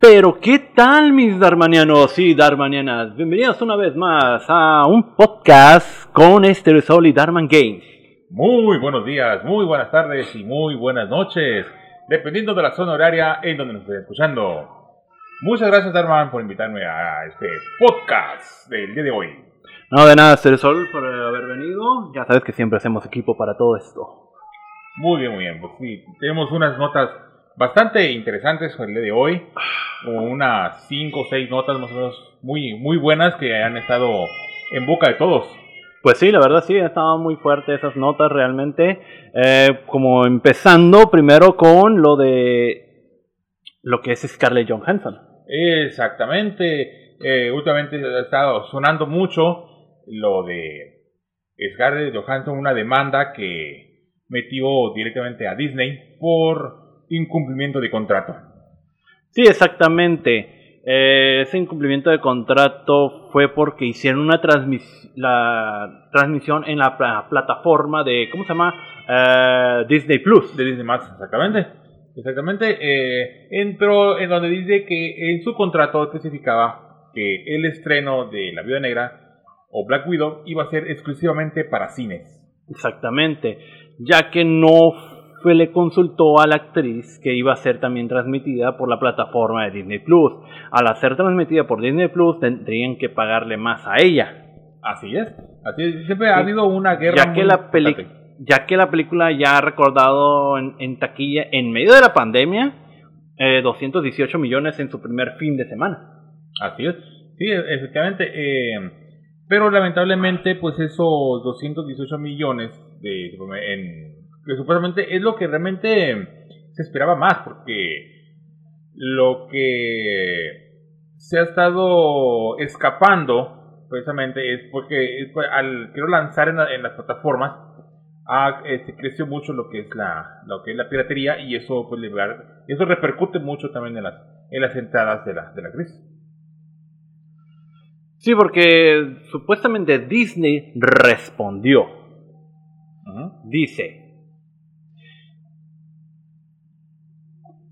Pero, ¿qué tal, mis darmanianos y darmanianas? Bienvenidos una vez más a un podcast con Sol y Darman Games. Muy buenos días, muy buenas tardes y muy buenas noches, dependiendo de la zona horaria en donde nos estén escuchando. Muchas gracias, Darman, por invitarme a este podcast del día de hoy. No, de nada, Sol, por haber venido. Ya sabes que siempre hacemos equipo para todo esto. Muy bien, muy bien. Pues sí, tenemos unas notas bastante interesantes el día de hoy. Unas 5 o 6 notas más o menos muy, muy buenas que han estado en boca de todos. Pues sí, la verdad sí, estado muy fuertes esas notas realmente. Eh, como empezando primero con lo de lo que es Scarlett Johansson. Exactamente. Eh, últimamente ha estado sonando mucho lo de Scarlett Johansson, una demanda que metió directamente a Disney por incumplimiento de contrato. Sí, exactamente. Eh, ese incumplimiento de contrato fue porque hicieron una la transmisión en la plataforma de, ¿cómo se llama? Eh, Disney Plus. De Disney Plus, exactamente. Exactamente. Eh, entró en donde dice que en su contrato especificaba que el estreno de La Viuda Negra o Black Widow iba a ser exclusivamente para cines. Exactamente. Ya que no fue le consultó a la actriz que iba a ser también transmitida por la plataforma de Disney Plus. Al ser transmitida por Disney Plus tendrían que pagarle más a ella. Así es. Así Siempre ha habido una guerra. Ya que, la ya que la película ya ha recordado en, taquilla en medio de la pandemia 218 eh, millones en su primer fin de semana. Así es. Sí, e-, efectivamente. Eh, pero lamentablemente, pues esos 218 millones de, en que supuestamente es lo que realmente se esperaba más, porque lo que se ha estado escapando precisamente es porque al quiero lanzar en, las plataformas ha, este, creció mucho lo que es la lo que es la piratería y eso pues eso repercute mucho también en las en las entradas de la de la crisis sí porque supuestamente Disney respondió. Dice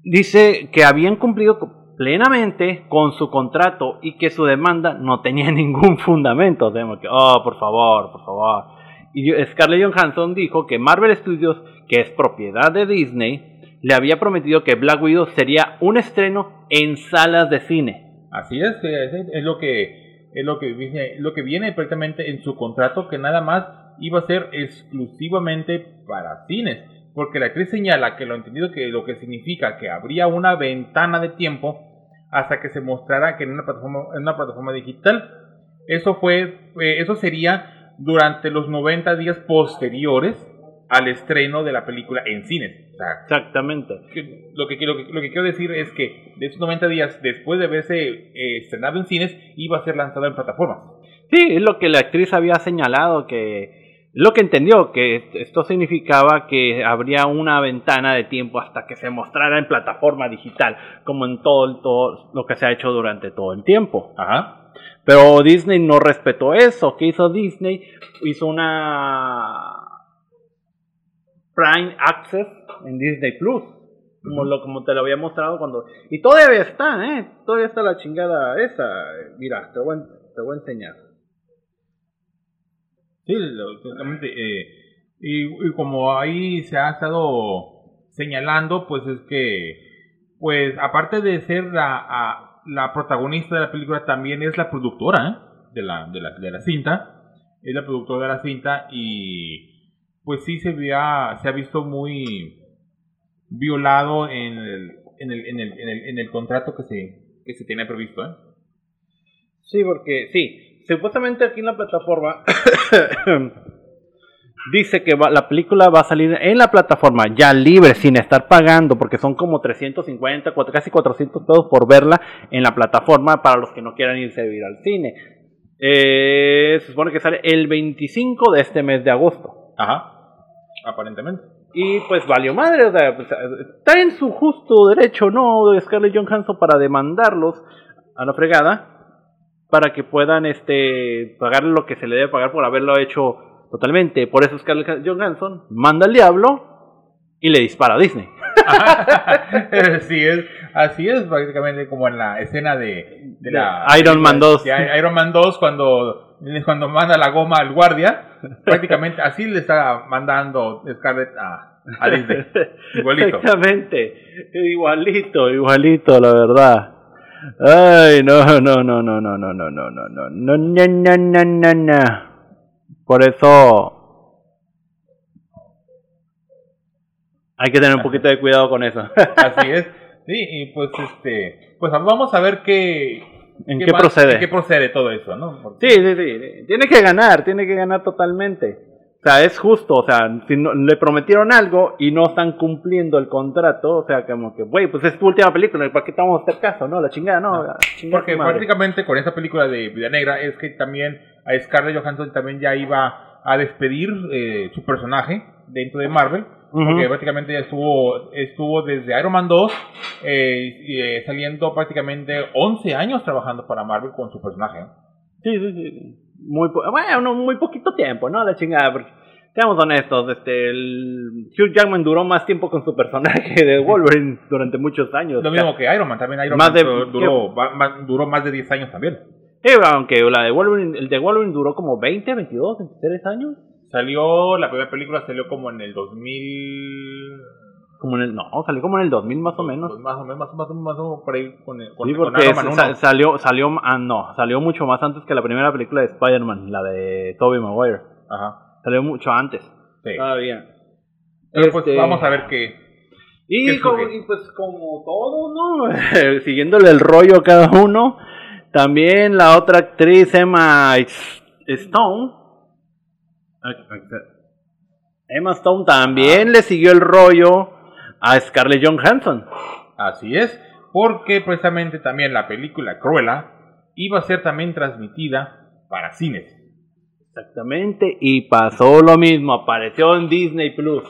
dice que habían cumplido plenamente con su contrato y que su demanda no tenía ningún fundamento. que, oh, por favor, por favor. Y Scarlett Johansson dijo que Marvel Studios, que es propiedad de Disney, le había prometido que Black Widow sería un estreno en salas de cine. Así es, es, lo que es lo que viene, lo que viene en su contrato que nada más iba a ser exclusivamente para cines porque la actriz señala que lo entendido que lo que significa que habría una ventana de tiempo hasta que se mostrara que en una plataforma, en una plataforma digital. Eso fue, eh, eso sería durante los 90 días posteriores al estreno de la película en cines. Exactamente. lo, que, lo, que, lo que quiero decir es que de esos 90 días después de haberse eh, estrenado en cines, iba a ser lanzado en plataformas. Sí, es lo que la actriz había señalado que lo que entendió, que esto significaba que habría una ventana de tiempo hasta que se mostrara en plataforma digital, como en todo, todo lo que se ha hecho durante todo el tiempo. Ajá. Pero Disney no respetó eso. ¿Qué hizo Disney? Hizo una Prime Access en Disney Plus. Como, lo, como te lo había mostrado cuando... Y todavía está, ¿eh? Todavía está la chingada esa. Mira, te voy, te voy a enseñar. Sí, totalmente. Eh, y, como ahí se ha estado señalando, pues es que, pues aparte de ser la, protagonista de la película, también es la productora ¿eh? de, la, de, la, de la cinta. Es la productora de la cinta y pues sí se, había, se ha visto muy violado en el, en el, en el, en el, en el contrato que se, que se tiene previsto. ¿eh? Sí, porque sí, supuestamente aquí en la plataforma dice que la película va a salir en la plataforma ya libre, sin estar pagando, porque son como 350, casi 400 pesos por verla en la plataforma para los que no quieran irse a vivir al cine. Eh, se supone que sale el 25 de este mes de agosto. Ajá, aparentemente. Y pues valió madre, o sea, pues, está en su justo derecho, ¿no? De Scarlett Johansson para demandarlos a la fregada para que puedan este pagar lo que se le debe pagar por haberlo hecho totalmente. Por eso Scarlett Johansson manda al diablo y le dispara a Disney. sí, es, Así es, prácticamente como en la escena de, de la Iron Man 2. de Iron Man 2 cuando, cuando manda la goma al guardia. Prácticamente así le está mandando Scarlett a, a Disney. Igualito. Exactamente. Igualito, igualito, la verdad. Ay, no, no, no, no, no, no, no, no, no, no, no, no, no, no, no, no. Por eso hay que tener un poquito de cuidado con eso. Así es. Sí, y pues este, pues vamos a ver qué en qué, procede. En qué procede todo eso, ¿no? Sí, sí, sí. Tiene que ganar, tiene que ganar totalmente. O sea, es justo, o sea, si no, le prometieron algo y no están cumpliendo el contrato, o sea, como que, güey, pues es tu última película, ¿para qué te vamos a hacer caso? No, la chingada, no. La chingada Porque prácticamente con esta película de Vida Negra es que también a Scarlett Johansson también ya iba a despedir eh, su personaje dentro de Marvel porque prácticamente ya estuvo, estuvo desde Iron Man 2 eh, eh, saliendo prácticamente 11 años trabajando para Marvel con su personaje. Sí, sí, sí. Muy, bueno, muy poquito tiempo, ¿no? La chingada, porque seamos honestos, este, el Hugh Jackman duró más tiempo con su personaje de Wolverine durante muchos años. Lo mismo que Iron Man, también Iron Man duró, duró más de 10 años también. Sí, aunque la de Wolverine, el de Wolverine duró como 20, 22, 23 años. Salió, la primera película salió como en el 2000... Como en el, no, salió como en el 2000 más o menos. Pues más o menos, más, más, más, más por ahí con, el, sí, porque salió, salió, ah, no, salió mucho más antes que la primera película de Spider-Man, la de Tobey Maguire. Ajá. Salió mucho antes. Sí. Todavía. Pero pues este, vamos a ver qué. Y, como, y pues como todo, ¿no? Siguiéndole el rollo a cada uno. También la otra actriz, Emma Stone, Emma Stone también le siguió el rollo a Scarlett Johansson. Así es, porque precisamente también la película Cruella iba a ser también transmitida para cines. Exactamente, y pasó lo mismo, apareció en Disney Plus.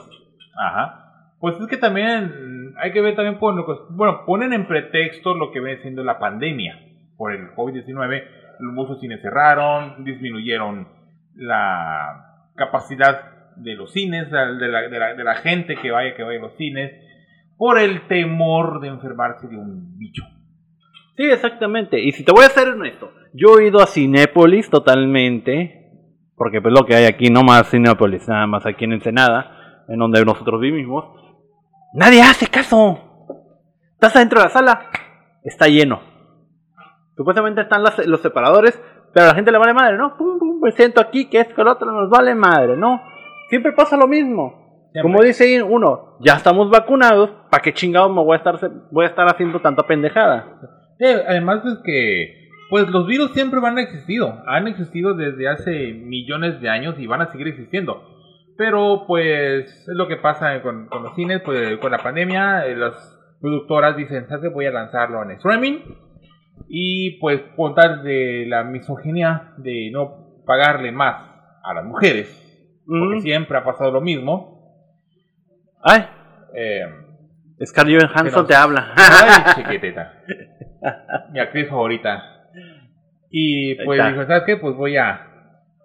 Ajá. Pues es que también hay que ver también, por bueno, ponen en pretexto lo que viene siendo la pandemia por el COVID-19. Muchos cines cerraron, disminuyeron la capacidad de los cines, de la, de la, gente que vaya, que vaya a los cines, por el temor de enfermarse de un bicho. Sí, exactamente. Y si te voy a ser honesto, yo he ido a Cinépolis totalmente, porque pues lo que hay aquí, no más Cinépolis, nada más aquí en Ensenada, en donde nosotros vivimos. Nadie hace caso. Estás adentro de la sala, está lleno. Supuestamente están los separadores, pero a la gente le vale madre, ¿no? Pum, pum, me siento aquí, que es que otro nos vale madre, ¿no? Siempre pasa lo mismo. Como dice uno, ya estamos vacunados, ¿para qué chingados me voy a estar, voy a estar haciendo tanta pendejada? además es que, pues los virus siempre van a existido, han existido desde hace millones de años y van a seguir existiendo. Pero pues es lo que pasa con, los cines, pues con la pandemia, eh, las productoras dicen, ¿sabes? Voy a lanzarlo en streaming y pues por tal de la misoginia de no pagarle más a las mujeres, porque siempre ha pasado lo mismo. Ay, eh, Scarlett Johansson te habla. Ay, chiquitita. Mi actriz favorita. Y pues dijo, ¿sabes qué? Pues voy a,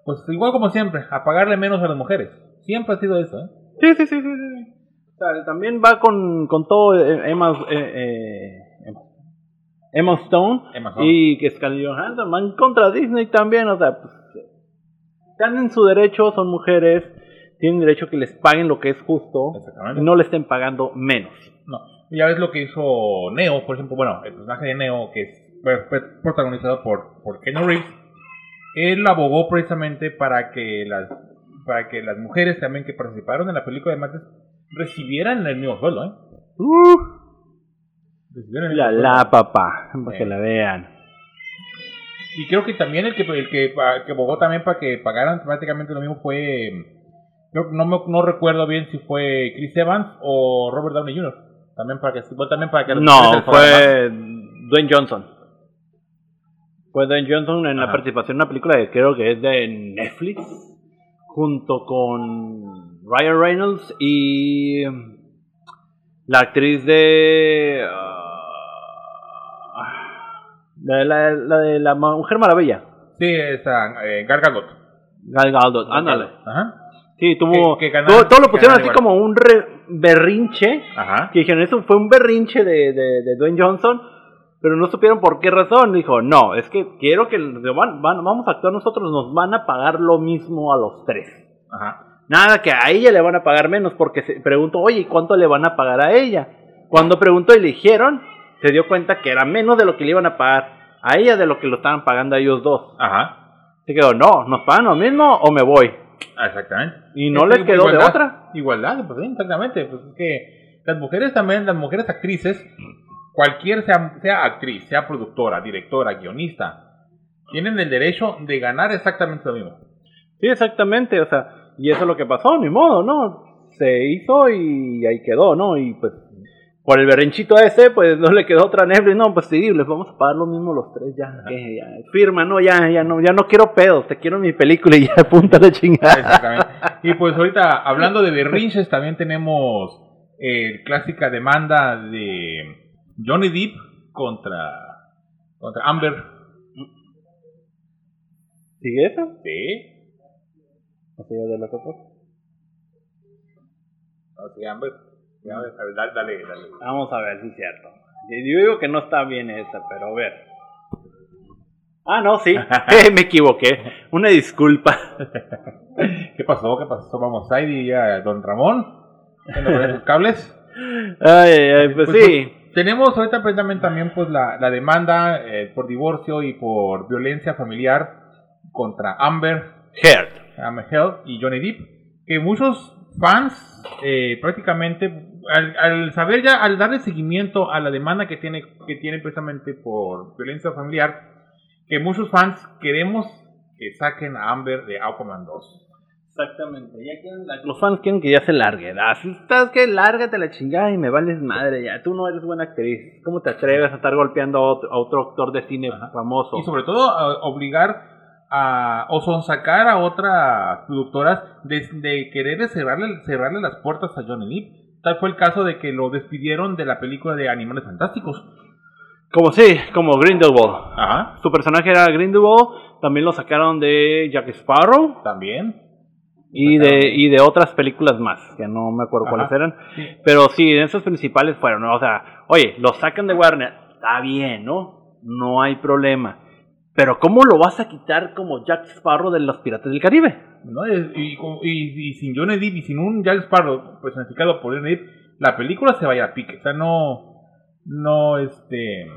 pues igual como siempre, a pagarle menos a las mujeres. Siempre ha sido eso, ¿eh? Sí, sí, sí, sí. sí. O sea, también va con, con todo eh, Emma, eh, eh Emma Stone, y que Scarlett Johansson van contra Disney también, o sea, pues, están en su derecho, son mujeres, tienen derecho a que les paguen lo que es justo y no le estén pagando menos. No, ya ves lo que hizo Neo, por ejemplo, bueno, el personaje de Neo que es protagonizado por, por Ken Reeves, él abogó precisamente para que las para que las mujeres también que participaron en la película de Mates recibieran el mismo sueldo, ¿eh? Uh. La, la papá, para que la vean. Y creo que también el que el que, que abogó también para que pagaran prácticamente lo mismo fue. no, no recuerdo bien si fue Chris Evans o Robert Downey Jr. También para que, también para que No, fue Dwayne Johnson. Fue Dwayne Johnson en la participación en una película que creo que es de Netflix. Junto con Ryan Reynolds y la actriz de. La, la, la de la Mujer Maravilla. Sí, esa, eh, Gal Gadot. Gal Gadot, ándale. Ajá. Sí, tuvo. todo, lo pusieron así como un. Re, berrinche. Ajá. Que dijeron, eso fue un berrinche de, de, de Dwayne Johnson. Pero no supieron por qué razón. Dijo, no, es que quiero que van, van- vamos a actuar nosotros, nos van a pagar lo mismo a los tres. Ajá. Nada, que a ella le van a pagar menos, porque se preguntó, oye, ¿y cuánto le van a pagar a ella? Cuando preguntó y le dijeron, se dio cuenta que era menos de lo que le iban a pagar a ella de lo que lo estaban pagando a ellos dos. Ajá. Se quedó, no, ¿nos pagan lo mismo o me voy? Ah, Exactamente. Y no Es les quedó de igualdad. otra. Igualdad, pues sí, exactamente. Pues es que las mujeres también, las mujeres actrices, cualquier sea, sea actriz, sea productora, directora, guionista, tienen el derecho de ganar exactamente lo mismo. Sí, exactamente, o sea, y eso es lo que pasó, ni modo, ¿no? Se hizo y ahí quedó, ¿no? Y pues, por el berrinchito ese, pues no le quedó otra y no, pues sí, les vamos a pagar lo mismo los tres, ya, que ya, firma, no, ya, ya no, ya no quiero pedos, te quiero mi película y ya, punta la chingada. Exactamente. Y pues ahorita, hablando de berrinches, también tenemos eh, clásica demanda de Johnny Depp contra, contra Amber. ¿Sigue eso? Sí. ¿O sigue de la cosa? No, sí, Amber. Amber. A ver, dale, dale. Vamos a ver si es cierto. Yo digo que no está bien esa, pero a ver. Ah, no, sí, me equivoqué. Una disculpa. ¿Qué pasó? ¿Qué pasó? Vamos a ir a Don Ramón. ¿Qué nos ponen sus cables? Ay, ay, pues, Pues, sí. Tenemos ahorita precisamente también pues la, la demanda eh, por divorcio y por violencia familiar contra Amber, Heard. Amber Heard y Johnny Depp, que muchos fans eh, prácticamente al, al saber ya, al darle seguimiento a la demanda que tiene, que tiene precisamente por violencia familiar, que muchos fans queremos que saquen a Amber de Aquaman 2. Exactamente. Ya quieren Los fans quieren que ya se largue. Si estás que lárgate la chingada y me vales madre ya. Tú no eres buena actriz. ¿Cómo te atreves a estar golpeando a otro, a otro actor de cine famoso? Y sobre todo a- obligar a o sonsacar a otras productoras de, de querer cerrarle, cerrarle las puertas a Johnny Depp. Tal fue el caso de que lo despidieron de la película de Animales Fantásticos. Como sí, como Grindelwald. Ajá. Su personaje era Grindelwald. También lo sacaron de Jack Sparrow. También. Y de, y de otras películas más, que no me acuerdo Ajá. cuáles eran. Sí. Pero sí, esos principales fueron. O sea, oye, lo sacan de Warner, está bien, ¿no? No hay problema. Pero ¿cómo lo vas a quitar como Jack Sparrow de los Piratas del Caribe? ¿no? Y, y- y- sin Johnny Depp y sin un Jack Sparrow personificado por Johnny Depp, la película se vaya a pique. O sea, no. No, este.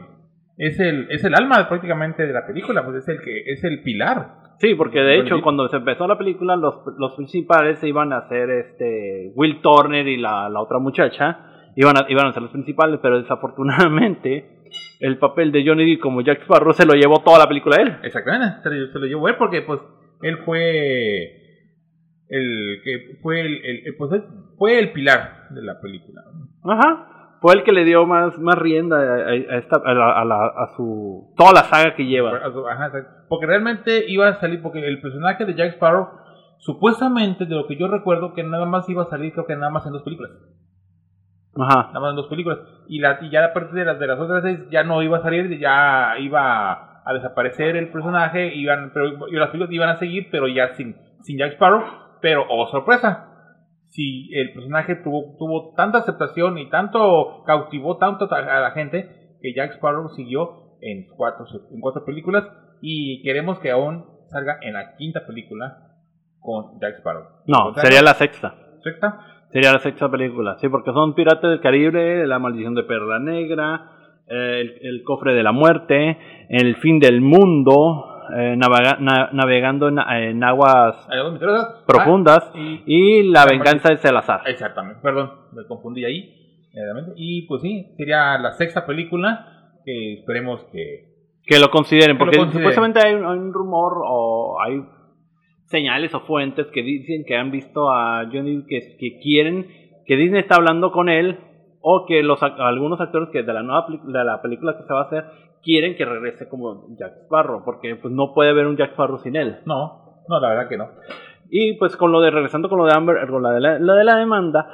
Es el, es el alma prácticamente de la película, pues es el que es el pilar. Sí, porque de hecho cuando se empezó la película los, los principales se iban a hacer este Will Turner y la, la otra muchacha iban a, iban a ser los principales, pero desafortunadamente el papel de Johnny Depp como Jack Sparrow se lo llevó toda la película él. Exactamente, se lo, se lo llevó él porque pues él fue el que fue el, pues, fue el pilar de la película. Ajá. Fue el que le dio más, más rienda a, a esta, a, la- a la- a su toda la saga que lleva. Ajá, porque realmente iba a salir porque el personaje de Jack Sparrow supuestamente de lo que yo recuerdo que nada más iba a salir creo que nada más en dos películas. Ajá. Nada más en dos películas. Y, la, y ya a partir de las, de las otras seis ya no iba a salir, ya iba a desaparecer el personaje, iban, pero y las películas iban a seguir, pero ya sin, sin Jack Sparrow. Pero, oh sorpresa, si el personaje tuvo, tuvo tanta aceptación y tanto cautivó tanto a la gente que Jack Sparrow siguió en cuatro, en cuatro películas y queremos que aún salga en la quinta película con Jack Sparrow. No, sería la sexta. ¿Sexta? Sería la sexta película, sí, porque son Piratas del Caribe, La Maldición de Perla Negra, eh, el, el Cofre de la Muerte, El Fin del Mundo, eh, navega- na- Navegando en, en Aguas. Profundas Ah, y y La Venganza de Salazar. Exactamente, perdón, me confundí ahí. Y pues sí, sería la sexta película que esperemos que... Que lo consideren, Que lo porque consideren. supuestamente hay un rumor o hay señales o fuentes que dicen que han visto a Johnny que, que quieren que Disney está hablando con él o que los algunos actores que de la nueva de la película que se va a hacer quieren que regrese como Jack Sparrow porque pues no puede haber un Jack Sparrow sin él No, no, la verdad que no. y pues con lo de regresando con lo de Amber con la de la, la de la demanda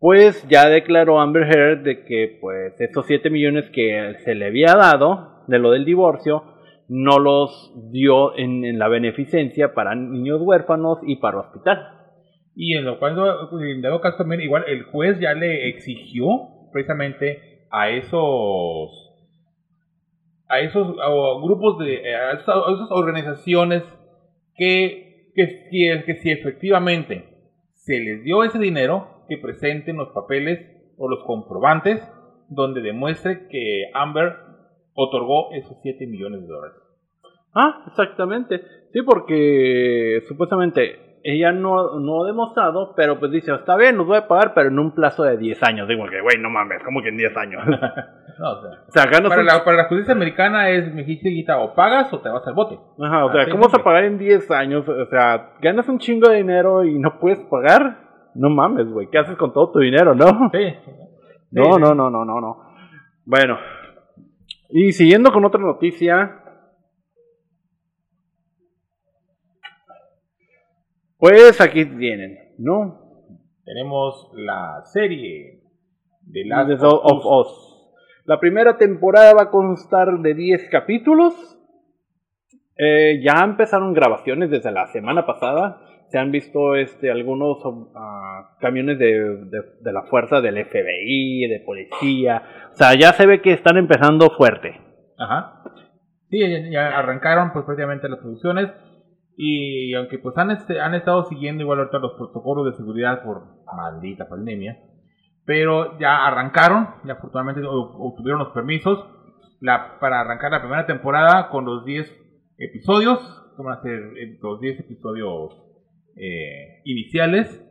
pues ya declaró Amber Heard de que pues esos 7 millones que se le había dado de lo del divorcio no los dio en, la beneficencia para niños huérfanos y para hospital. Y en lo cual, en dado caso también, igual el juez ya le exigió precisamente a esos a esos grupos de a esas, organizaciones que que, que si efectivamente se les dio ese dinero que presenten los papeles o los comprobantes donde demuestre que Amber otorgó esos 7 millones de dólares. Ah, exactamente. Sí, porque supuestamente ella no, no ha demostrado, pero pues dice, está bien, nos voy a pagar, pero en un plazo de 10 años. Digo que, güey, no mames, como que en 10 años. no, o sea, para, la, para, la, justicia americana es, me dijiste, o pagas o te vas al bote. Ajá, o sea, ¿cómo vas a pagar en 10 años? O sea, ganas un chingo de dinero y no puedes pagar. No mames, güey, ¿qué haces con todo tu dinero, no? Sí. No, no, no, no, no, no. Bueno, y siguiendo con otra noticia, Pues aquí tienen, ¿no? Tenemos la serie de Last of, Us. La primera temporada va a constar de 10 capítulos. Eh, ya empezaron grabaciones desde la semana pasada. Se han visto este, algunos ah, camiones de, de, la fuerza del FBI, de policía. O sea, ya se ve que están empezando fuerte. Ajá. Sí, ya arrancaron pues prácticamente las producciones. Y aunque pues han, este, han estado siguiendo igual ahorita los protocolos de seguridad por maldita pandemia, pero ya arrancaron, y afortunadamente obtuvieron los permisos la, para arrancar la primera temporada con los 10 episodios, como van a ser eh, los 10 episodios eh, iniciales,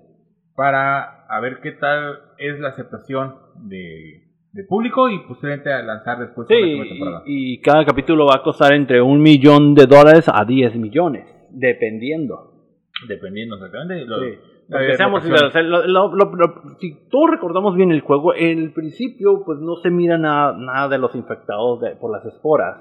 para a ver qué tal es la aceptación de, público y posiblemente a lanzar después sí, la temporada. Y, y cada capítulo va a costar entre un millón de dólares a 10 millones. Dependiendo. Dependiendo exactamente. si todos recordamos bien el juego, en el principio pues no se mira nada, nada de los infectados por las esporas.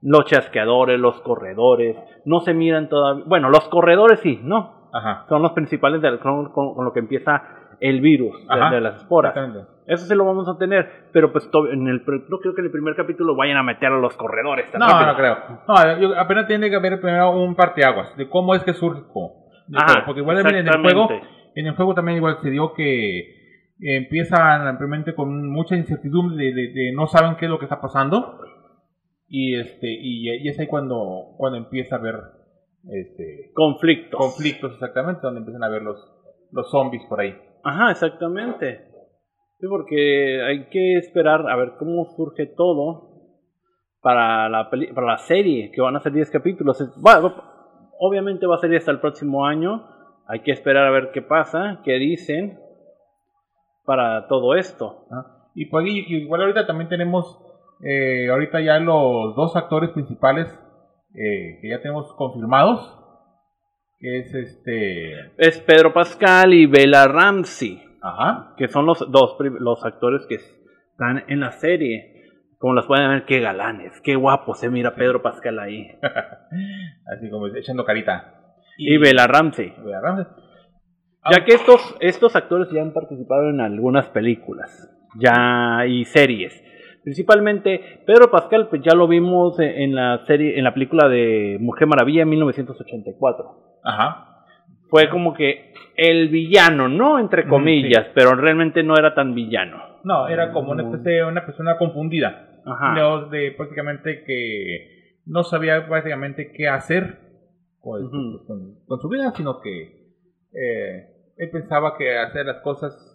Los chasqueadores, los corredores, no se miran todavía. Bueno, los corredores sí, ¿no? Ajá. Son los principales del, con, con lo que empieza el virus de, las esporas. Eso sí lo vamos a tener, pero pues en el, no creo que en el primer capítulo vayan a meter a los corredores. no, no creo. No, apenas tiene que haber primero un parteaguas de cómo es que surge. porque igual en el juego, en el juego también igual se dio que empiezan simplemente con mucha incertidumbre de, no saben qué es lo que está pasando y este y, es ahí cuando cuando empieza a haber este conflictos conflictos exactamente donde empiezan a ver los los zombies por ahí Ajá, exactamente. Sí, porque hay que esperar a ver cómo surge todo para la, para la serie, que van a ser 10 capítulos. Bueno, obviamente va a ser hasta el próximo año. Hay que esperar a ver qué pasa, qué dicen para todo esto. Y pues igual ahorita también tenemos, eh, ahorita ya los dos actores principales eh, que ya tenemos confirmados que es este... Es Pedro Pascal y Bella Ramsey. Ajá. Que son los dos los actores que están en la serie. Como las pueden ver, qué galanes, qué guapo se mira Pedro Pascal ahí. Así como echando carita. Y, Bella Ramsey. Ya que estos, estos actores ya han participado en algunas películas ya y series. Principalmente Pedro Pascal, pues ya lo vimos en la serie, en la película de Mujer Maravilla en 1984. Ajá. Fue como que el villano, ¿no? Entre comillas, pero realmente no era tan villano. No, era como una, especie, una persona confundida. Ajá. De, prácticamente que no sabía prácticamente qué hacer con, su vida, sino que eh, él pensaba que hacer las cosas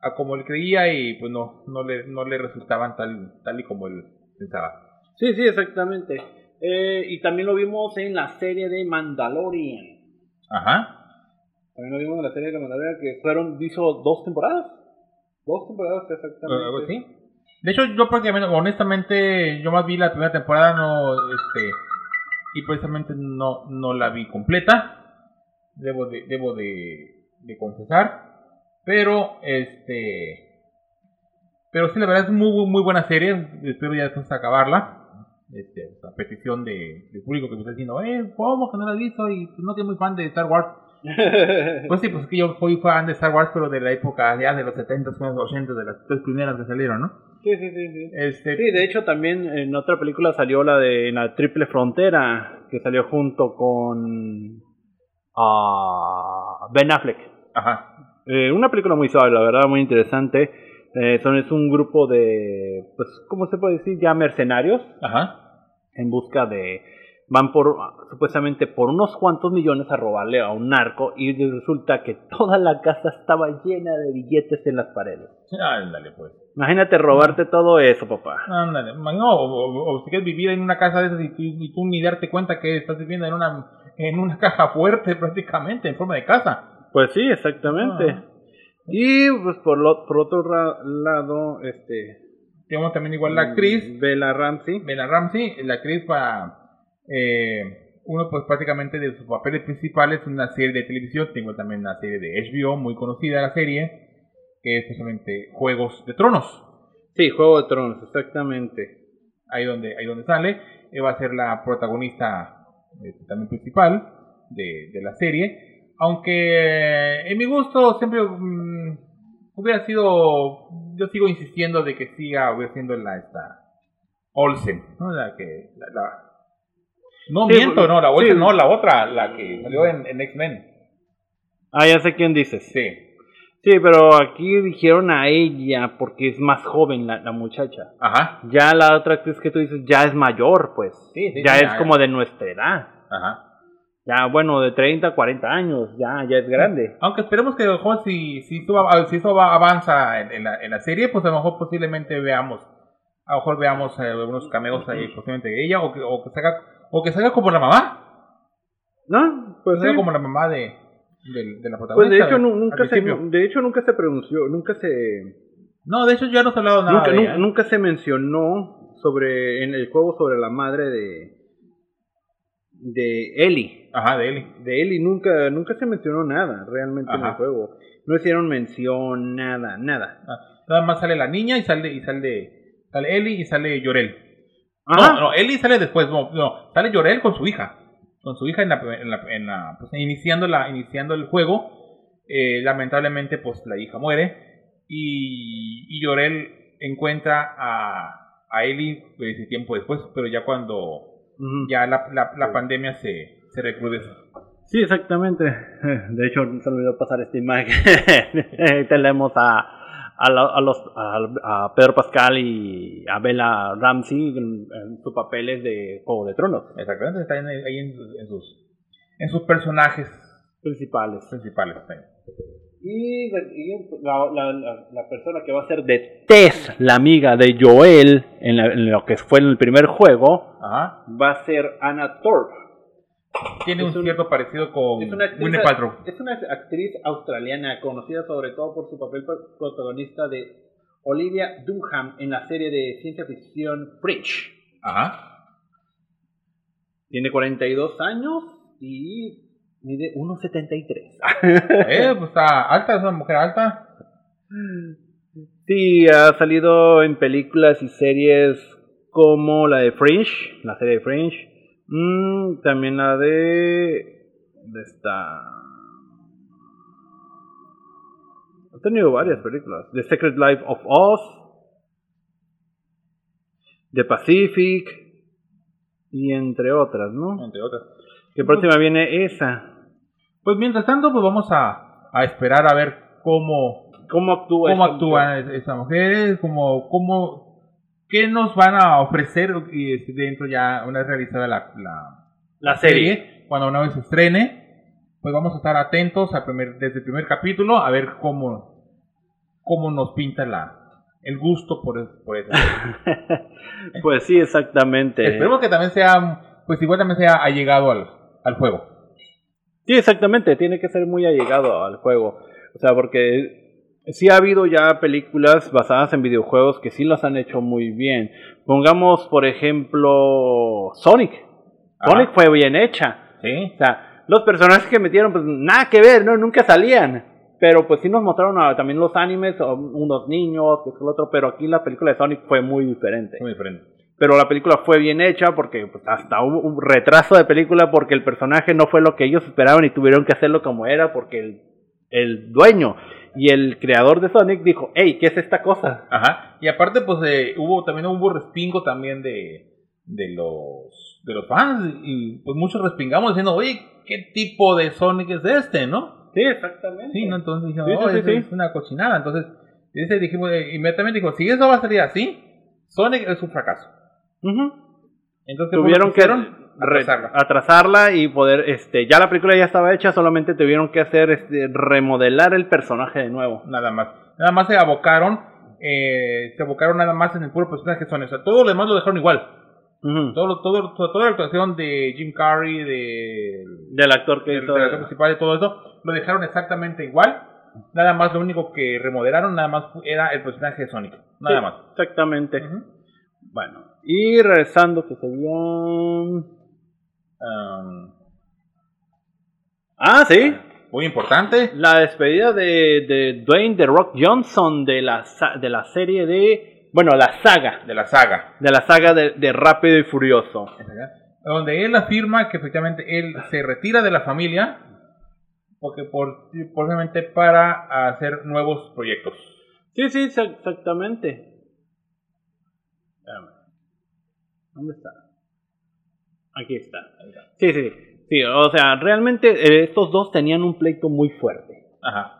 a como él creía y pues no, no, le, no le resultaban tal, tal y como él pensaba. Sí, sí, exactamente. Eh, y también lo vimos en la serie de Mandalorian. Ajá. También lo vimos en la serie de Mandalorian que fueron, hizo dos temporadas. Dos temporadas exactamente. sí. De hecho, yo prácticamente, honestamente, yo más vi la primera temporada, no, este, y precisamente no, no la vi completa. Debo de, debo de, de confesar. Pero, este, pero sí, la verdad es muy, muy buena serie. Espero ya después acabarla este, a petición de, público que me está diciendo, eh, ¿cómo que no la has visto? Y pues, no soy muy fan de Star Wars. pues sí, pues es que yo soy fan de Star Wars, pero de la época ya de los 70, 80, de las tres primeras que salieron, ¿no? Sí, sí, sí. Sí, este, sí de hecho también en otra película salió la de la Triple Frontera, que salió junto con uh, Ben Affleck. Ajá. Eh, una película muy suave, la verdad, muy interesante. Eh, son, es un grupo de, pues, ¿cómo se puede decir? Ya mercenarios Ajá. en busca de... Van por, supuestamente, por unos cuantos millones a robarle a un narco y resulta que toda la casa estaba llena de billetes en las paredes. Ándale, pues. Imagínate robarte todo eso, papá. Ándale. No, o, o- o si quieres vivir en una casa de esas y, tú- y tú ni darte cuenta que estás viviendo en una, en una caja fuerte prácticamente, en forma de casa. Pues sí, exactamente. Ah. Y pues por, lo- por otro lado, este... Tenemos también igual la actriz, Bella Ramsey. Bella Ramsey, la actriz para eh, uno pues prácticamente de sus papeles principales en una serie de televisión, tengo también una serie de HBO muy conocida la serie, que es precisamente Juegos de Tronos. Sí, Juego de Tronos, exactamente. ahí donde, ahí donde sale, eh, va a ser la protagonista eh, también principal de, de la serie, aunque en mi gusto siempre mm, hubiera sido, yo sigo insistiendo de que siga hubiera siendo la esta Olsen, ¿no? La que, la, la- no Sí, miento, no, la Olsen, sí. no, la otra, la que salió en, en X-Men, Ah, ya sé quién dices. sí, Sí, pero aquí dijeron a ella porque es más joven la, la muchacha. ajá, Ya la otra actriz que tú dices ya es mayor, pues. Sí, sí, ya sí, es ya, como ya. de nuestra edad. ajá. Ya, bueno, de 30, 40 años, ya, ya es grande. Aunque esperemos que a lo mejor si, si, esto, va- si eso va- avanza en, en la, en la serie, pues a lo mejor posiblemente veamos, a lo mejor veamos eh, algunos cameos ahí posiblemente de ella, o que, o que salga, o que salga como la mamá, ¿No? Pues salga sí. como la mamá de, de, de la Pues protagonista. de hecho nunca se, de hecho nunca se pronunció, nunca se No, de hecho ya no se ha hablado nada nunca, de nu- ella. nunca se mencionó sobre en el juego sobre la madre de de Ellie. Ajá, de Ellie. De Ellie nunca nunca se mencionó nada realmente en el juego. No hicieron mención, nada, nada. Ah, Nada más sale la niña y sale, y sale, sale Ellie y sale Llorel. Ajá. No, no, Ellie sale después, no, no, sale Llorel con su hija. Con su hija en la, en la, en la- pues, iniciando, la, iniciando el juego. Eh, lamentablemente, pues la hija muere. Y, y Llorel encuentra a, a Ellie pues, tiempo después, pero ya cuando. Ya la, la, la pandemia se, se recrudece. Sí, exactamente. De hecho, se me olvidó pasar esta imagen. Tenemos a, a, a los, a, a Pedro Pascal y a Bella Ramsey en, en sus papeles de Juego de Tronos Exactamente, está ahí, ahí en, en sus, en sus personajes principales. principales. Y, la, la- la- la persona que va a ser de Tess, la amiga de Joel, en, la- en lo que fue en el primer juego, Ajá. va a ser Anna Thorpe. Tiene Es un cierto parecido con Es una, actriz, es una actriz australiana conocida sobre todo por su papel pro- protagonista de Olivia Dunham en la serie de ciencia ficción Fringe. Ajá. Tiene 42 años y mide 1,73. Eh, pues está alta, es una mujer alta. Sí, ha salido en películas y series como la de Fringe, la serie de Fringe. Mm, también la de. de esta. Ha tenido varias películas. The Secret Life of Oz. The Pacific. Y entre otras, ¿no? Entre otras. Que próxima viene esa. Pues mientras tanto, pues vamos a, a esperar a ver cómo, ¿Cómo actúa cómo esta actúa es- esa mujer, cómo, cómo, qué nos van a ofrecer dentro ya una vez realizada la, la, La serie. cuando una vez se estrene, pues vamos a estar atentos al primer, desde el primer capítulo a ver cómo, cómo nos pinta la, el gusto por, por eso. pues sí, exactamente. Esperemos que también sea, pues igual también sea allegado al, al juego. Sí, exactamente, tiene que ser muy allegado al juego. O sea, porque sí ha habido ya películas basadas en videojuegos que sí las han hecho muy bien. Pongamos, por ejemplo, Sonic. Ajá. Sonic fue bien hecha. Sí. O sea, los personajes que metieron, pues nada que ver, ¿no? Nunca salían. Pero pues sí nos mostraron a- también los animes, unos niños, que es el otro, pero aquí la película de Sonic fue muy diferente. Muy diferente. Pero la película fue bien hecha porque pues, hasta hubo un retraso de película porque el personaje no fue lo que ellos esperaban y tuvieron que hacerlo como era porque el, el dueño y el creador de Sonic dijo, hey, ¿qué es esta cosa? Ajá. Y aparte, pues eh, hubo también hubo respingo también de, de los de los fans y pues muchos respingamos diciendo, oye, ¿qué tipo de Sonic es este, no? Sí, exactamente. Sí, ¿no? Entonces dijimos, Sí, oh, es una cochinada. Entonces, dijimos, eh, inmediatamente dijo, si eso va a salir así, Sonic es un fracaso. Entonces, ¿qué Tuvieron que Atrasarla. atrasarla y poder, este, ya la película ya estaba hecha, solamente tuvieron que hacer, este, remodelar el personaje de nuevo. Nada más. Nada más se abocaron, eh, se abocaron nada más en el puro personaje de Sonic. O sea, todo lo demás lo dejaron igual. Todo, lo- todo, todo- toda la actuación de Jim Carrey, de, Del actor que del, hizo. del actor principal y todo eso, lo dejaron exactamente igual. Nada más lo único que remodelaron, nada más era el personaje de Sonic. Nada Sí, más. Exactamente. Bueno, y regresando, que sería. Um, Ah, sí. muy importante. La despedida de, de Dwayne The Rock Johnson de la, de la serie de. Bueno, la saga. de la saga. De la saga de, de Rápido y Furioso. Donde él afirma que efectivamente él se retira de la familia porque por, probablemente para hacer nuevos proyectos. Sí, sí, exa- exactamente. Espérame. ¿Dónde está? Aquí está. Sí, sí, sí. O sea, realmente eh, estos dos tenían un pleito muy fuerte. Ajá.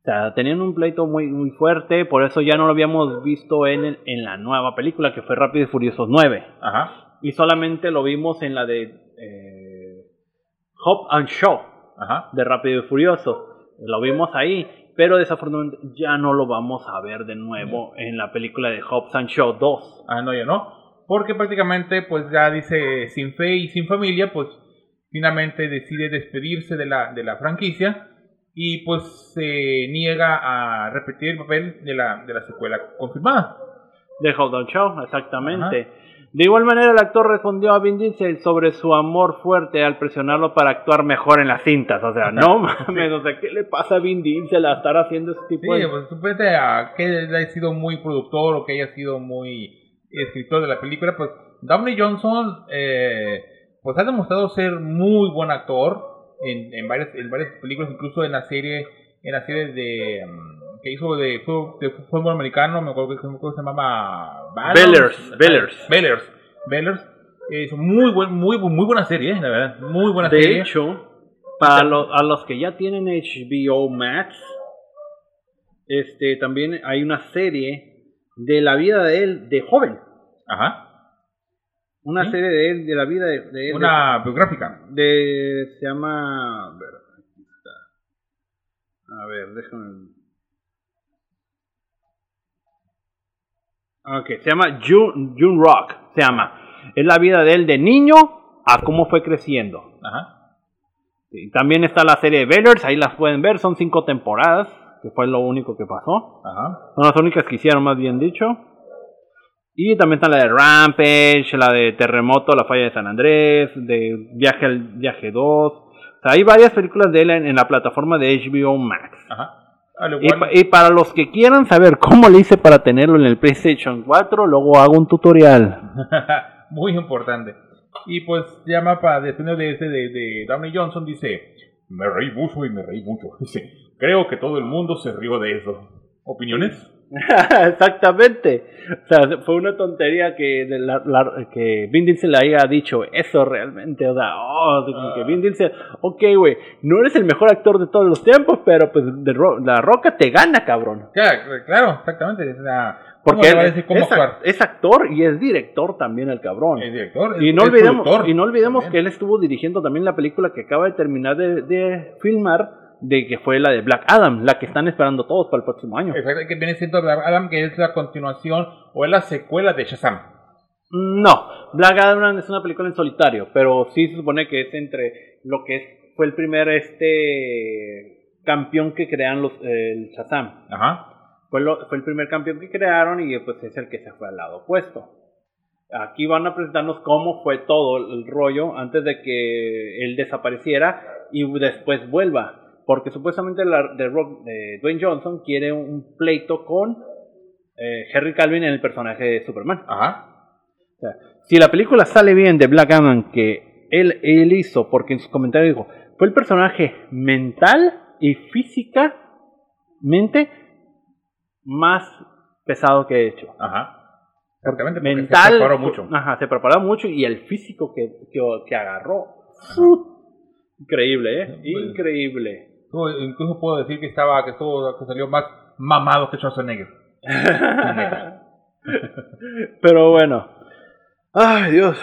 O sea, tenían un pleito muy, muy fuerte, por eso ya no lo habíamos visto en, el- en la nueva película que fue Rápido y Furioso 9. Ajá. Y solamente lo vimos en la de eh, Hop and Show Ajá. de Rápido y Furioso. Lo vimos ahí, pero desafortunadamente ya no lo vamos a ver de nuevo en la película de Hobbs and Show 2. Ah, no, ya no. Porque prácticamente, pues ya dice, sin fe y sin familia, pues finalmente decide despedirse de la, de la franquicia y pues se niega a repetir el papel de la, de la secuela confirmada. De and Show, exactamente. De igual manera, el actor respondió a Vin Diesel sobre su amor fuerte al presionarlo para actuar mejor en las cintas. O sea, no mames, o sea, ¿qué le pasa a Vin Diesel a estar haciendo ese tipo Sí, de... pues suponete a que haya sido muy productor o que haya sido muy escritor de la película, pues Downey Johnson eh, pues ha demostrado ser muy buen actor en, en varias en varias películas, incluso en la serie en la serie de mm, que hizo de, de fútbol americano, me acuerdo que se llamaba Bellers, Bellers. Bellers, Bellers. Es muy buen muy muy buena serie, la verdad, muy buena De serie. hecho, para los, a los que ya tienen HBO Max, este, también hay una serie de la vida de él de joven. Ajá. Una ¿Sí? serie de él, de la vida de, de él. Una biográfica. De, de- se llama... A ver, aquí está. A ver, déjame... Ok, se llama June, June Rock, se llama. Es la vida de él de niño a cómo fue creciendo. Ajá. Sí, también está la serie de Bellers, ahí las pueden ver, son cinco temporadas, que fue lo único que pasó. Ajá. Son las únicas que hicieron, más bien dicho. Y también está la de Rampage, la de Terremoto, la falla de San Andrés, de Viaje al Viaje 2. O sea, hay varias películas de él en, en la plataforma de HBO Max. Ajá. Y, pa- y para los que quieran saber cómo le hice para tenerlo en el PlayStation 4, luego hago un tutorial. muy importante. Y pues llama para despedir de ese de, de Downey Johnson, dice, me reí mucho y me reí mucho. Dice, creo que todo el mundo se rió de eso. ¿Opiniones? Exactamente. O sea, fue una tontería que, de la- la- que Vin Diesel le haya dicho eso realmente. O sea, oh, como que Vin Diesel, ok, güey, no eres el mejor actor de todos los tiempos, pero pues de Ro- la roca te gana, cabrón. Claro, claro, exactamente. Porque ¿cómo le él va a decir cómo es, actor y es director también el cabrón. Es director. Y no, olvidemos, y no olvidemos también. que él estuvo dirigiendo también la película que acaba de terminar de, de filmar, de que fue la de Black Adam, la que están esperando todos para el próximo año. Exacto, que viene siendo Black Adam, que es la continuación o es la secuela de Shazam. No, Black Adam es una película en solitario, pero sí se supone que es entre lo que es, fue el primer este campeón que crearon los, eh, el Shazam. Ajá. Fue, lo- fue el primer campeón que crearon y pues es el que se fue al lado opuesto. Aquí van a presentarnos cómo fue todo el rollo antes de que él desapareciera y después vuelva. Porque supuestamente la, de Rock- de Dwayne Johnson quiere un pleito con eh, Henry Calvin en el personaje de Superman. Ajá. O sea, si la película sale bien de Black Adam que él, él hizo, porque en sus comentarios dijo, fue el personaje mental y físicamente más pesado que he hecho. Ajá. Exactamente, porque Mental, se preparó mucho. Ajá, se preparó mucho y el físico que, que, que agarró. Increíble, ¿eh? Pues- Incluso puedo decir que estaba, que, estuvo, que salió más mamado que Schwarzenegger. Pero bueno. Ay, Dios.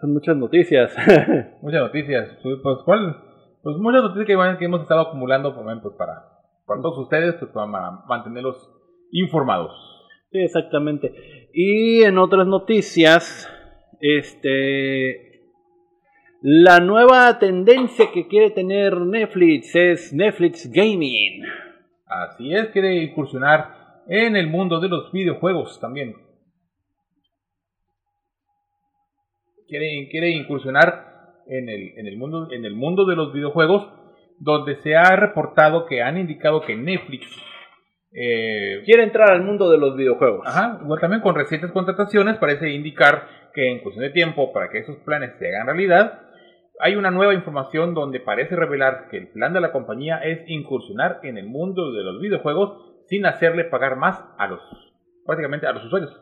Son muchas noticias. muchas noticias. Pues, ¿cuál? Pues muchas noticias que, que hemos estado acumulando pues, para, para todos ustedes, pues para mantenerlos informados. Sí, exactamente. Y en otras noticias, este la nueva tendencia que quiere tener Netflix es Netflix Gaming. Así es, quiere incursionar en el mundo de los videojuegos también. Quiere, quiere incursionar en el, en, el mundo, en el mundo de los videojuegos, donde se ha reportado que han indicado que Netflix eh, quiere entrar al mundo de los videojuegos. Ajá, igual también con recientes contrataciones parece indicar que en cuestión de tiempo para que esos planes se hagan realidad, hay una nueva información donde parece revelar que el plan de la compañía es incursionar en el mundo de los videojuegos sin hacerle pagar más a los prácticamente a los usuarios.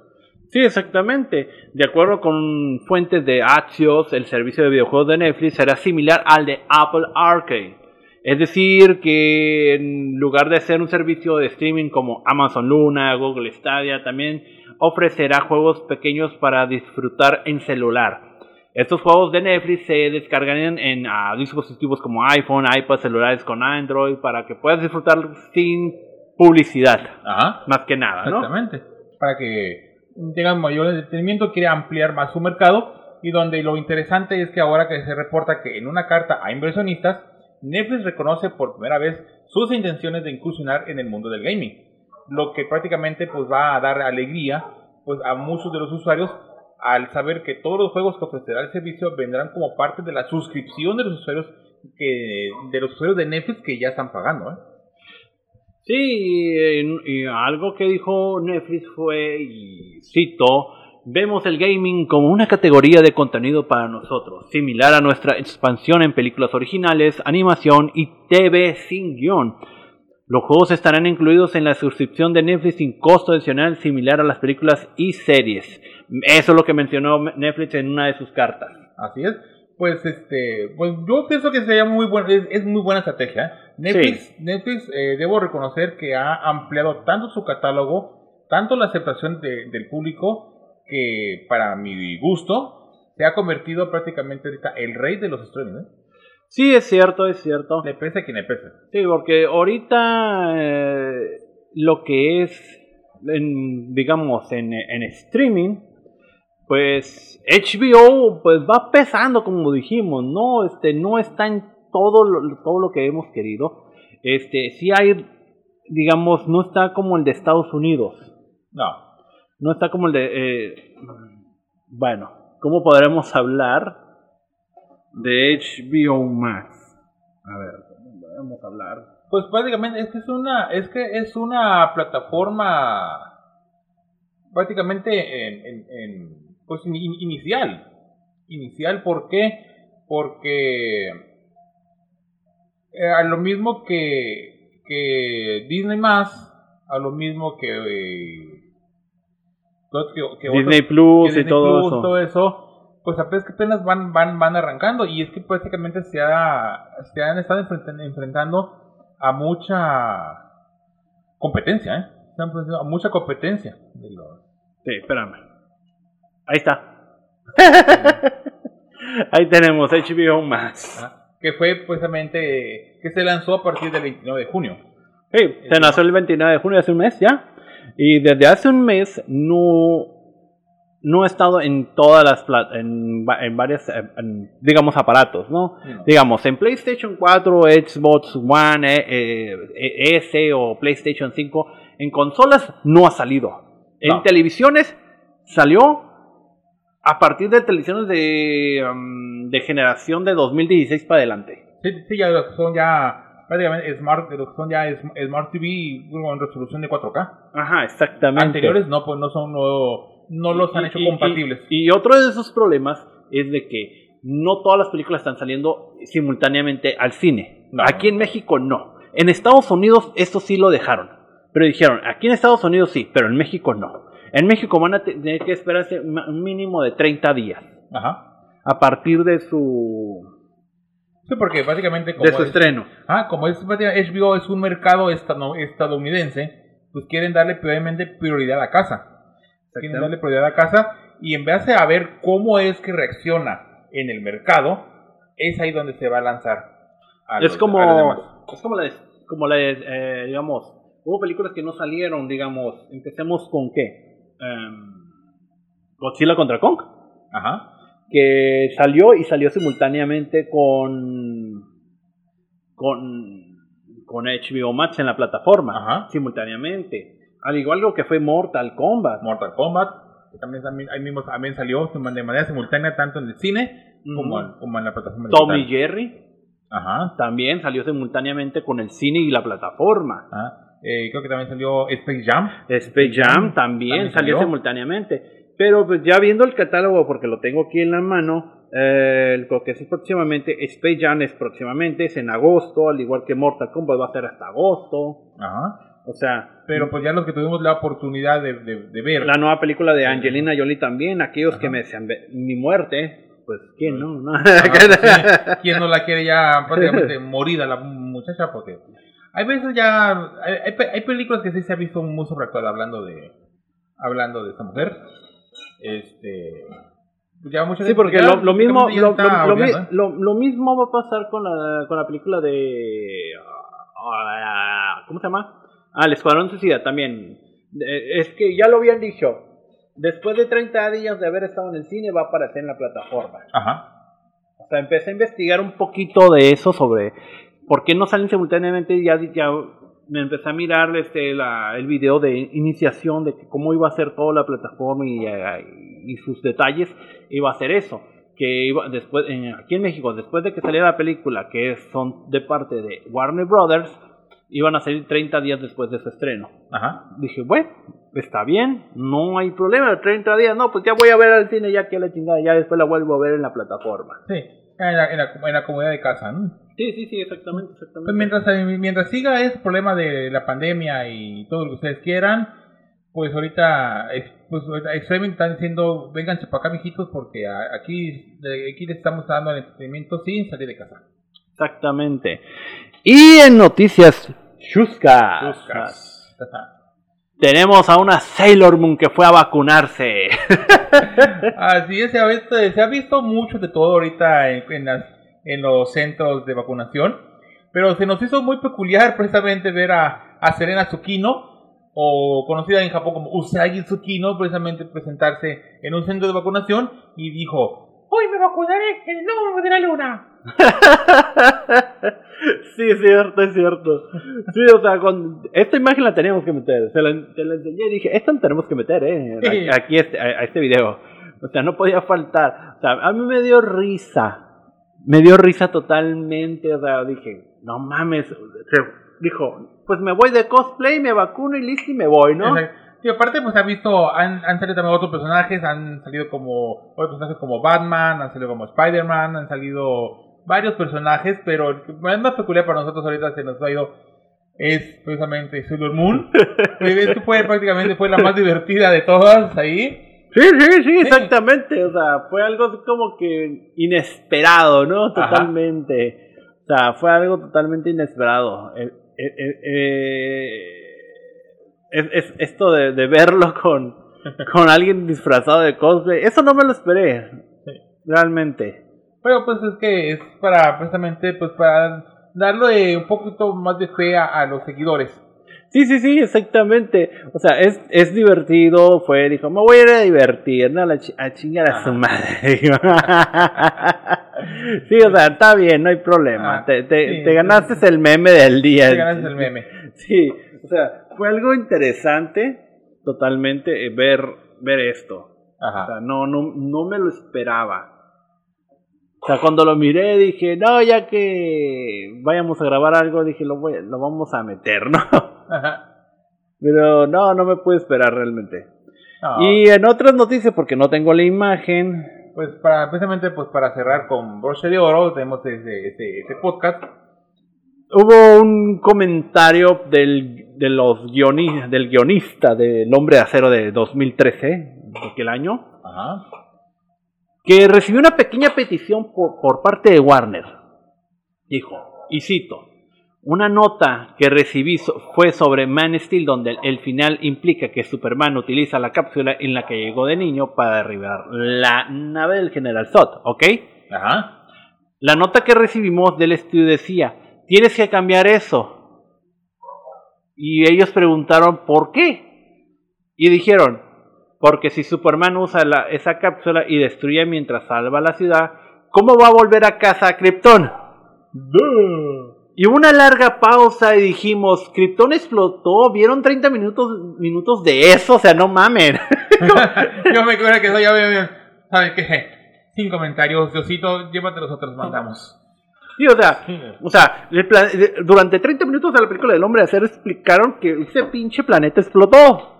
Sí, exactamente. De acuerdo con fuentes de Axios, el servicio de videojuegos de Netflix será similar al de Apple Arcade. Es decir, que en lugar de ser un servicio de streaming como Amazon Luna, Google Stadia, también ofrecerá juegos pequeños para disfrutar en celular. Estos juegos de Netflix se descargarían en dispositivos como iPhone, iPad, celulares con Android para que puedas disfrutar sin publicidad. Ajá. Más que nada, ¿no? Exactamente. Para que tengan mayor entretenimiento, quiere ampliar más su mercado y donde lo interesante es que ahora que se reporta que en una carta a inversionistas, Netflix reconoce por primera vez sus intenciones de incursionar en el mundo del gaming, lo que prácticamente pues va a dar alegría pues a muchos de los usuarios al saber que todos los juegos que ofrecerá el servicio vendrán como parte de la suscripción de los usuarios que de los usuarios de Netflix que ya están pagando. ¿eh? Sí, y, algo que dijo Netflix fue, cito, vemos el gaming como una categoría de contenido para nosotros, similar a nuestra expansión en películas originales, animación y TV sin guion. Los juegos estarán incluidos en la suscripción de Netflix sin costo adicional similar a las películas y series. Eso es lo que mencionó Netflix en una de sus cartas. Así es. Pues este, pues yo pienso que sería muy buen, es, muy buena estrategia. ¿eh? Netflix, Netflix eh, debo reconocer que ha ampliado tanto su catálogo, tanto la aceptación del público, que para mi gusto se ha convertido prácticamente ahorita el rey de los streaming. ¿eh? Sí, es cierto, es cierto. Le pese a quien le pese. Sí, porque ahorita lo que es, digamos, en, en streaming, pues HBO pues va pesando como dijimos, no este no está en todo lo, todo lo que hemos querido. Este sí hay digamos no está como el de Estados Unidos. No. No está como el de eh, bueno, ¿cómo podremos hablar de HBO Max? A ver, ¿cómo podemos hablar? Pues prácticamente es que es una es que es una plataforma prácticamente en, en pues inicial. Inicial, ¿por qué? Porque eh, a lo mismo que, que Disney más, a lo mismo que, eh, Disney Plus y todo eso. pues apenas van, van, van arrancando y es que prácticamente se, ha, se han estado enfrentando a mucha competencia, ¿eh? a mucha competencia. De los... Sí, espérame. Ahí está. Ahí tenemos HBO Max. Ah, que fue precisamente que se lanzó a partir del 29 de junio. Sí, se lanzó el 29 de junio, hace un mes ya. Y desde hace un mes no, no he estado en todas las en, en varias digamos aparatos, ¿no? Digamos en PlayStation 4, Xbox One, eh, eh, S o PlayStation 5, en consolas no ha salido. En televisiones salió a partir de televisiones de, um, de generación de 2016 para adelante. Sí, sí, ya son ya prácticamente Smart, son ya Smart TV con resolución de 4K. Ajá, exactamente. Anteriores no, pues no son, no, no los han hecho compatibles. Y, otro de esos problemas es de que no todas las películas están saliendo simultáneamente al cine. Aquí en México no. En Estados Unidos esto sí lo dejaron. Pero dijeron, aquí en Estados Unidos sí, pero en México no. En México van a tener que esperarse un mínimo de 30 días. Ajá. A partir de su Sí, porque básicamente como de su es- estreno. Ah, como es HBO es un mercado estadounidense, pues quieren darle obviamente prioridad a casa. Quieren darle prioridad a casa y en vez de a ver cómo es que reacciona en el mercado, es ahí donde se va a lanzar. a Es los- como, a es como la, como la, eh, digamos, hubo películas que no salieron, digamos, empecemos con qué, Em, Godzilla contra Kong, Ajá. que salió y salió simultáneamente con, con, con HBO Max en la plataforma, Ajá. simultáneamente, al igual que fue Mortal Kombat. Mortal Kombat, que también, también, ahí mismo también salió de manera simultánea tanto en el cine como, en, como en la plataforma Tom y digital. Jerry Ajá. también salió simultáneamente con el cine y la plataforma. ajá. Eh, creo que también salió Space Jam. Space Jam también, También salió, salió. simultáneamente. Pero pues ya viendo el catálogo, porque lo tengo aquí en la mano, eh, lo que es próximamente, Space Jam es próximamente, es en agosto, al igual que Mortal Kombat va a ser hasta agosto. Ajá. O sea, Pero pues ya los que tuvimos la oportunidad de, de, de ver. la nueva película de Angelina Jolie también, aquellos que Ajá. me desean ver mi muerte, pues quién no, ¿no? Ajá, pues, sí. ¿Quién no la quiere ya prácticamente morida la muchacha? Porque hay veces ya. Hay, hay pe- hay películas que sí se ha visto muy sobreactuada hablando de. Hablando de esta mujer. Este. pues Ya Sí, porque lo, lo mismo lo, ¿eh? lo- lo mismo va a pasar con la, con la película de ¿cómo se llama? Ah, el Escuadrón Suicida también. Es que ya lo habían dicho. Después de 30 días de haber estado en el cine va a aparecer en la plataforma. Ajá. O sea, empecé a investigar un poquito de eso sobre por qué no salen simultáneamente ya, ya me empecé a mirar este, la- el video de iniciación de cómo iba a ser toda la plataforma y, eh, y sus detalles. Iba a ser eso. Que iba, después, en- aquí en México, después de que saliera la película, que son de parte de Warner Brothers, iban a salir 30 días después de su estreno. Ajá. Dije, bueno, está bien, no hay problema, 30 días, no, pues ya voy a ver al cine ya que la chingada, ya después la vuelvo a ver en la plataforma. Sí. En la, en la, en la comodidad de casa, ¿no? Sí, sí, sí, exactamente, exactamente. Pues mientras, eh, mientras siga ese problema de la pandemia y todo lo que ustedes quieran, pues ahorita, pues ahorita streaming están diciendo, vénganse para acá, mijitos, porque aquí, aquí les estamos dando el entretenimiento sin salir de casa. Exactamente. Y en noticias chuscas, Chuscas. Tenemos a una Sailor Moon que fue a vacunarse. Así es, se ha visto, se ha visto mucho de todo ahorita en, en las- en los centros de vacunación, pero se nos hizo muy peculiar precisamente ver a, a Serena Tsukino, o conocida en Japón como Usagi Tsukino, precisamente presentarse en un centro de vacunación y dijo, hoy me vacunaré en el nombre de la luna. Sí, es cierto, es cierto. Sí, o sea, con esta imagen la teníamos que meter. Se la, te la enseñé y dije, esta la tenemos que meter, eh. Sí. Aquí este, a, a este video. O sea, no podía faltar. O sea, a mí me dio risa. Me dio risa totalmente. O sea, dije, no mames. Se- Dijo, pues me voy de cosplay, me vacuno y listo y me voy, ¿no? Exacto. Y aparte, pues ha visto, han, han salido también otros personajes, han salido como otros personajes como Batman, han salido como Spider-Man, han salido varios personajes, pero el más peculiar para nosotros ahorita se nos ha ido es precisamente Sailor Moon. Pues, es que fue prácticamente fue la más divertida de todas ahí. Sí, sí, sí, exactamente. O sea, fue algo así como que inesperado, ¿no? Ajá. Totalmente. O sea, fue algo totalmente inesperado. Eh, eh, eh, eh, es, es- esto de, de verlo con, con alguien disfrazado de cosplay, eso no me lo esperé. Sí. Realmente. Pero pues es que es para precisamente pues para darle un poquito más de fe a, a los seguidores. Sí, sí, sí, exactamente. O sea, es, es divertido. Fue, dijo, me voy a ir a divertir, ¿no? A, la chi- a chingar a su madre. sí, o sea, está bien, no hay problema. Ah, te, te, sí, te ganaste el meme del día. Te ganaste el meme. Sí, o sea, fue algo interesante totalmente eh, ver, ver esto. O Ajá. sea, no, no, no me lo esperaba. O sea, cuando lo miré dije, no, ya que vayamos a grabar algo, dije, lo, voy, lo vamos a meter, ¿no? Ajá. Pero no, no me puedo esperar realmente. No. Y en otras noticias, porque no tengo la imagen, Pues para, precisamente pues para cerrar con broche de oro, tenemos este, este, este podcast. hubo un comentario del, de los guioni- del guionista del Hombre de Acero de 2013, de aquel año, Ajá. Que recibió una pequeña petición por, por parte de Warner. Dijo, y cito, una nota que recibí fue sobre Man Steel donde el final implica que Superman utiliza la cápsula en la que llegó de niño para derribar la nave del General Zod, ¿ok? Ajá. La nota que recibimos del estudio decía, tienes que cambiar eso. Y ellos preguntaron, ¿por qué? Y dijeron, porque si Superman usa esa cápsula y destruye mientras salva la ciudad, ¿cómo va a volver a casa a Krypton? Y hubo una larga pausa y dijimos, Krypton explotó, vieron 30 minutos, minutos de eso, o sea, no mamen. yo me acuerdo que soy ya ¿sabes qué? Sin comentarios, Diosito, llévate los otros, mandamos. Sí, o sea, o sea durante 30 minutos de la película del hombre de acero explicaron que ese pinche planeta explotó.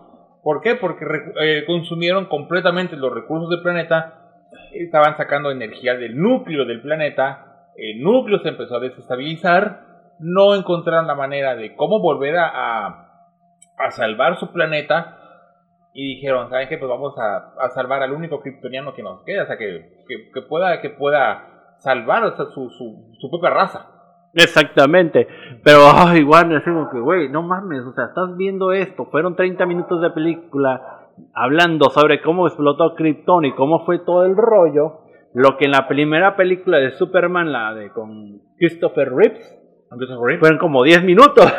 ¿Por qué? Porque eh, consumieron completamente los recursos del planeta, estaban sacando energía del núcleo del planeta, el núcleo se empezó a desestabilizar no encontraron la manera de cómo volver a, a, salvar su planeta y dijeron, ¿saben qué? Pues vamos a, a, salvar al único kryptoniano que nos queda, o sea, que, que, pueda, que pueda salvar su, su, su, propia raza. Exactamente, pero igual me como que, güey, no mames, o sea, estás viendo esto, fueron 30 minutos de película hablando sobre cómo explotó Krypton y cómo fue todo el rollo, lo que en la primera película de Superman, la de con Christopher Reeves, fueron como 10 minutos.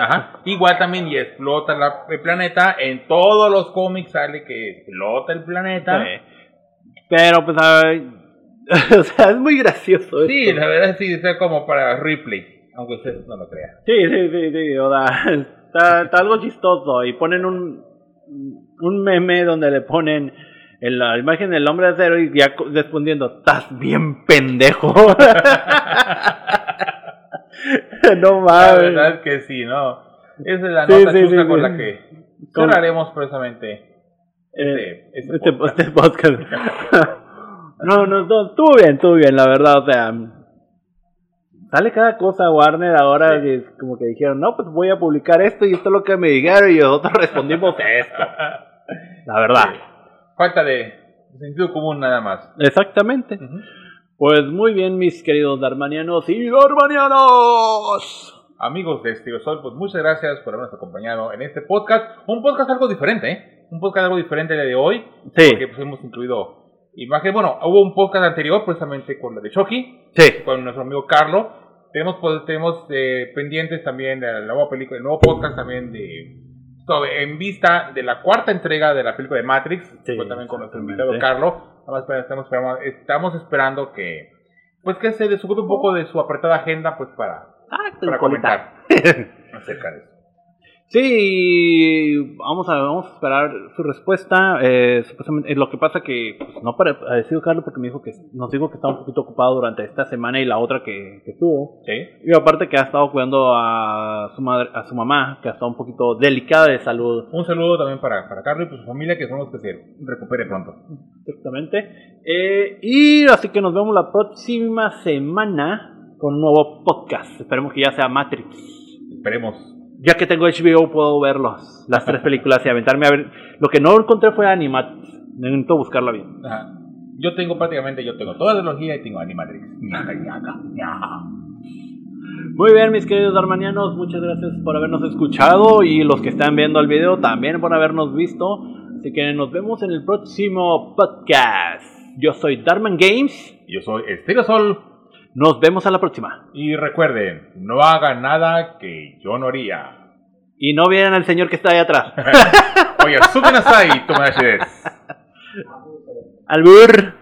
Igual también y explota el planeta. En todos los cómics sale que explota el planeta. Pero pues, o sea, es muy gracioso. Sí, la verdad sí, es como para Ripley, aunque usted no lo crea. Sí, sí, sí, sí, o sea, está, algo chistoso y ponen un, un meme donde le ponen en la imagen del hombre de acero y ya respondiendo, estás bien pendejo. no mames. La verdad que sí, ¿no? Esa es la nota sí, con la que cerraremos precisamente este, este, este, este podcast. no, no, no, estuvo bien, estuvo bien, la verdad, o sea. Sale cada cosa Warner ahora es como que dijeron, no, pues voy a publicar esto y esto es lo que me dijeron y nosotros respondimos esto. La verdad. Falta de sentido común nada más. Exactamente. Pues muy bien, mis queridos darmanianos y darmanianos. Amigos de Estilo Sol, pues muchas gracias por habernos acompañado en este podcast. Un podcast algo diferente, ¿eh? Un podcast algo diferente de hoy. Sí. Porque pues hemos incluido imagen. Bueno, hubo un podcast anterior precisamente con la de Chucky. Sí. Con nuestro amigo Carlos. Tenemos, pues, tenemos eh, pendientes también de la nueva película, el nuevo podcast también de en vista de la cuarta entrega de la película de Matrix, sí, también con nuestro invitado Carlos, estamos, esperando, estamos esperando que pues que se desocupe un poco de su apretada agenda pues para, ah, para comentar acerca de eso. Sí, vamos a, vamos a esperar su respuesta. Eh, supuestamente, lo que pasa que, pues, no para decir Carlos, porque me dijo que nos dijo que estaba un poquito ocupado durante esta semana y la otra que, que tuvo. Sí. Y aparte que ha estado cuidando a su madre, a su mamá, que ha estado un poquito delicada de salud. Un saludo también para, para Carlos y pues, su familia, que son los que se recupere pronto. Exactamente. Eh, y así que nos vemos la próxima semana con un nuevo podcast. Esperemos que ya sea Matrix. Esperemos ya que tengo HBO puedo verlos, las tres películas y aventarme a ver. Lo que no encontré fue Animatrix. Necesito buscarla bien. Yo tengo prácticamente, yo tengo toda la tecnología y tengo Animatrix. Muy bien, mis queridos armanianos, muchas gracias por habernos escuchado y los que están viendo el video también por habernos visto. Así que nos vemos en el próximo podcast. Yo soy Darman Games. Yo soy Estéreo Sol. Nos vemos a la próxima. Y recuerden, no hagan nada que yo no haría. Y no vienen al señor que está ahí atrás. Oye, suben ahí, Al Albur.